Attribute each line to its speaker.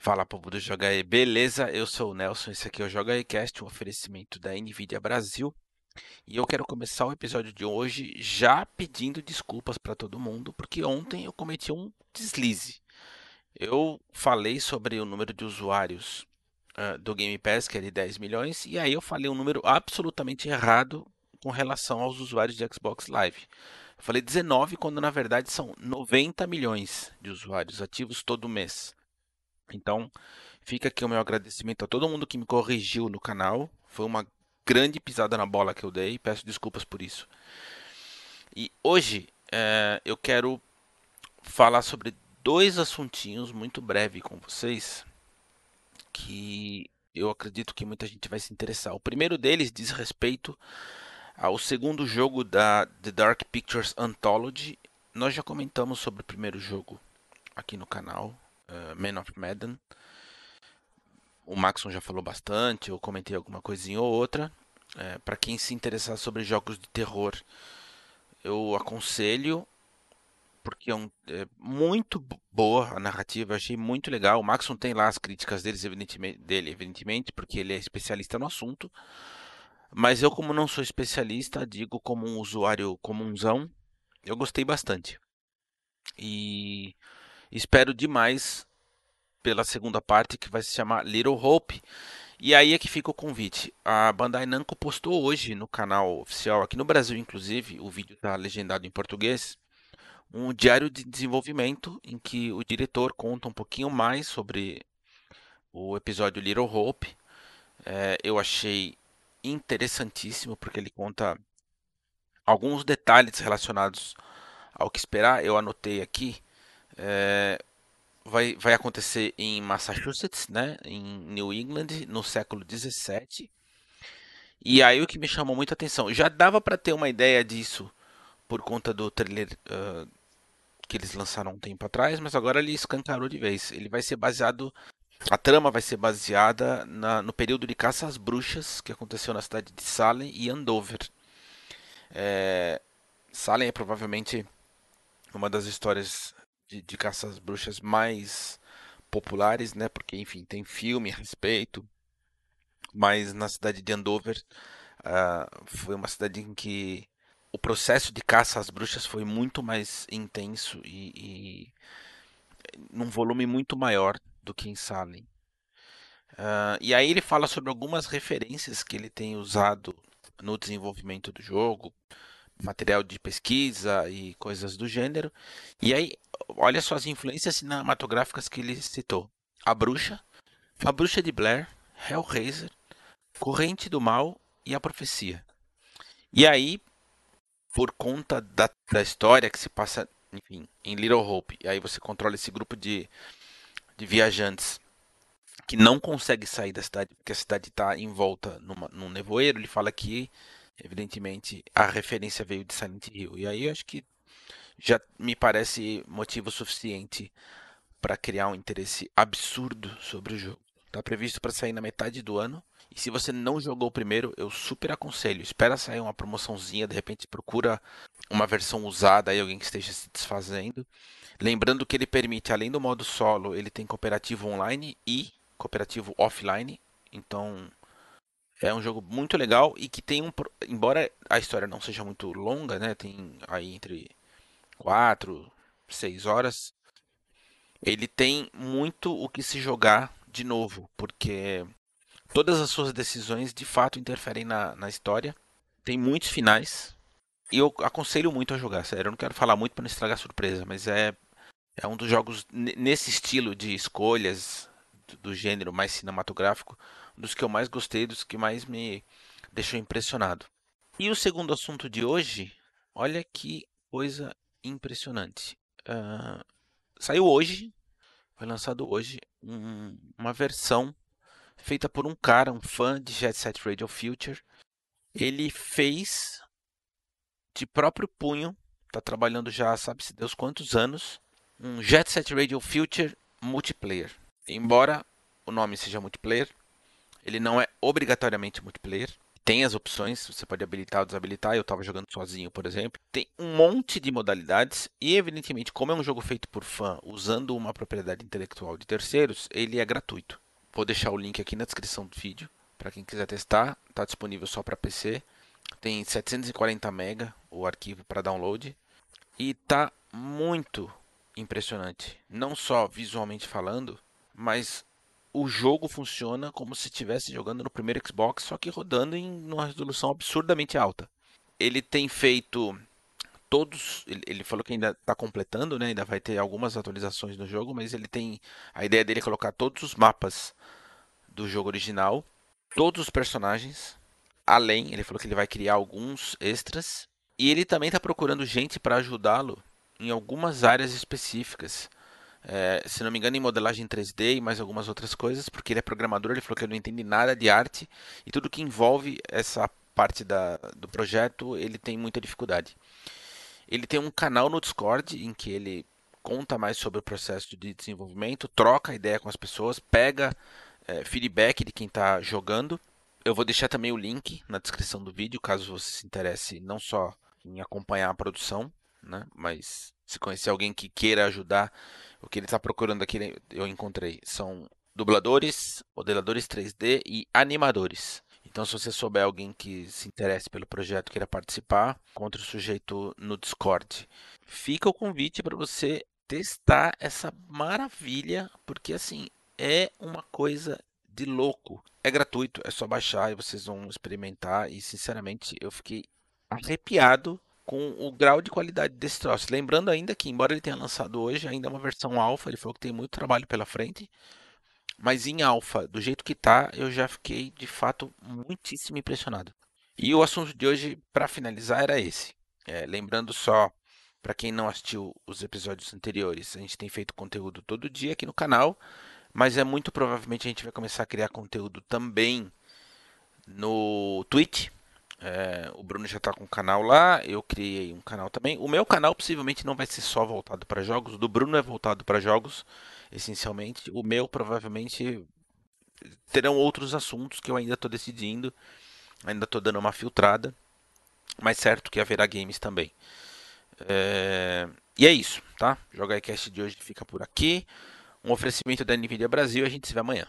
Speaker 1: Fala povo do Joga aí, beleza? Eu sou o Nelson, esse aqui é o Joga Cast, um oferecimento da Nvidia Brasil. E eu quero começar o episódio de hoje já pedindo desculpas para todo mundo, porque ontem eu cometi um deslize. Eu falei sobre o número de usuários uh, do Game Pass, que é de 10 milhões, e aí eu falei um número absolutamente errado com relação aos usuários de Xbox Live. Eu falei 19, quando na verdade são 90 milhões de usuários ativos todo mês. Então, fica aqui o meu agradecimento a todo mundo que me corrigiu no canal. Foi uma grande pisada na bola que eu dei. Peço desculpas por isso. E hoje é, eu quero falar sobre dois assuntinhos muito breve com vocês que eu acredito que muita gente vai se interessar. O primeiro deles diz respeito ao segundo jogo da The Dark Pictures Anthology. Nós já comentamos sobre o primeiro jogo aqui no canal, uh, Man of Madden. O Maxon já falou bastante, eu comentei alguma coisinha ou outra. É, para quem se interessar sobre jogos de terror, eu aconselho, porque é, um, é, muito boa a narrativa, achei muito legal. O Maxon tem lá as críticas deles, evidentemente, dele, evidentemente, porque ele é especialista no assunto. Mas eu, como não sou especialista, digo como um usuário comunzão, eu gostei bastante. E espero demais pela segunda parte que vai se chamar Little Hope. E aí é que fica o convite. A Bandai Namco postou hoje no canal oficial, aqui no Brasil inclusive, o vídeo está legendado em português, um diário de desenvolvimento em que o diretor conta um pouquinho mais sobre o episódio Little Hope. É, eu achei interessantíssimo porque ele conta alguns detalhes relacionados ao que esperar. Eu anotei aqui. É, vai, vai acontecer em Massachusetts, né, em New England, no século 17. E aí o que me chamou muita atenção, já dava para ter uma ideia disso por conta do trailer uh, que eles lançaram um tempo atrás, mas agora ele escancarou de vez. Ele vai ser baseado, a trama vai ser baseada na, no período de caça às bruxas que aconteceu na cidade de Salem e Andover. É, Salem é provavelmente uma das histórias de, de caça às bruxas mais populares, né? Porque, enfim, tem filme a respeito. Mas na cidade de Andover, uh, foi uma cidade em que o processo de caça às bruxas foi muito mais intenso e, e num volume muito maior do que em Salem. Uh, e aí ele fala sobre algumas referências que ele tem usado no desenvolvimento do jogo, material de pesquisa e coisas do gênero. E aí, olha só as influências cinematográficas que ele citou: A Bruxa, A Bruxa de Blair, Hellraiser, Corrente do Mal e A Profecia. E aí, por conta da, da história que se passa, enfim, em Little Hope, e aí você controla esse grupo de, de viajantes que não consegue sair da cidade porque a cidade está em volta numa, num nevoeiro. Ele fala que Evidentemente, a referência veio de Silent Hill. E aí eu acho que já me parece motivo suficiente para criar um interesse absurdo sobre o jogo. Está previsto para sair na metade do ano. E se você não jogou o primeiro, eu super aconselho. Espera sair uma promoçãozinha, de repente procura uma versão usada aí, alguém que esteja se desfazendo. Lembrando que ele permite, além do modo solo, ele tem cooperativo online e cooperativo offline. Então é um jogo muito legal e que tem um. Embora a história não seja muito longa, né? Tem aí entre 4, 6 horas. Ele tem muito o que se jogar de novo, porque todas as suas decisões de fato interferem na, na história. Tem muitos finais. E eu aconselho muito a jogar, sério. Eu não quero falar muito para não estragar a surpresa, mas é, é um dos jogos nesse estilo de escolhas do, do gênero mais cinematográfico dos que eu mais gostei, dos que mais me deixou impressionado. E o segundo assunto de hoje, olha que coisa impressionante. Uh, saiu hoje, foi lançado hoje, um, uma versão feita por um cara, um fã de Jet Set Radio Future. Ele fez de próprio punho, está trabalhando já sabe-se Deus quantos anos, um Jet Set Radio Future multiplayer. Embora o nome seja multiplayer, ele não é obrigatoriamente multiplayer. tem as opções, você pode habilitar ou desabilitar. Eu estava jogando sozinho, por exemplo. Tem um monte de modalidades e, evidentemente, como é um jogo feito por fã, usando uma propriedade intelectual de terceiros, ele é gratuito. Vou deixar o link aqui na descrição do vídeo para quem quiser testar. Está disponível só para PC. Tem 740 MB o arquivo para download e tá muito impressionante. Não só visualmente falando, mas o jogo funciona como se estivesse jogando no primeiro Xbox, só que rodando em uma resolução absurdamente alta. Ele tem feito todos. Ele falou que ainda está completando, né? Ainda vai ter algumas atualizações no jogo, mas ele tem. A ideia dele é colocar todos os mapas do jogo original, todos os personagens. Além, ele falou que ele vai criar alguns extras. E ele também está procurando gente para ajudá-lo em algumas áreas específicas é, se não me engano, em modelagem 3D e mais algumas outras coisas, porque ele é programador, ele falou que ele não entende nada de arte e tudo que envolve essa parte da, do projeto ele tem muita dificuldade. Ele tem um canal no Discord em que ele conta mais sobre o processo de desenvolvimento, troca ideia com as pessoas, pega é, feedback de quem está jogando. Eu vou deixar também o link na descrição do vídeo, caso você se interesse não só em acompanhar a produção, né, mas se conhecer alguém que queira ajudar o que ele está procurando aqui, eu encontrei, são dubladores, modeladores 3D e animadores. Então, se você souber alguém que se interesse pelo projeto, queira participar, encontre o sujeito no Discord. Fica o convite para você testar essa maravilha, porque assim, é uma coisa de louco. É gratuito, é só baixar e vocês vão experimentar. E sinceramente, eu fiquei arrepiado com o grau de qualidade desse troço. Lembrando ainda que, embora ele tenha lançado hoje, ainda é uma versão alfa, ele falou que tem muito trabalho pela frente. Mas em alfa, do jeito que tá, eu já fiquei de fato muitíssimo impressionado. E o assunto de hoje, para finalizar, era esse. É, lembrando só, para quem não assistiu os episódios anteriores, a gente tem feito conteúdo todo dia aqui no canal, mas é muito provavelmente a gente vai começar a criar conteúdo também no Twitch, é, o Bruno já está com um canal lá, eu criei um canal também. O meu canal possivelmente não vai ser só voltado para jogos, o do Bruno é voltado para jogos, essencialmente. O meu provavelmente terão outros assuntos que eu ainda estou decidindo, ainda estou dando uma filtrada, mas certo que haverá games também. É... E é isso, tá? Joga Cast de hoje fica por aqui. Um oferecimento da Nvidia Brasil, a gente se vê amanhã.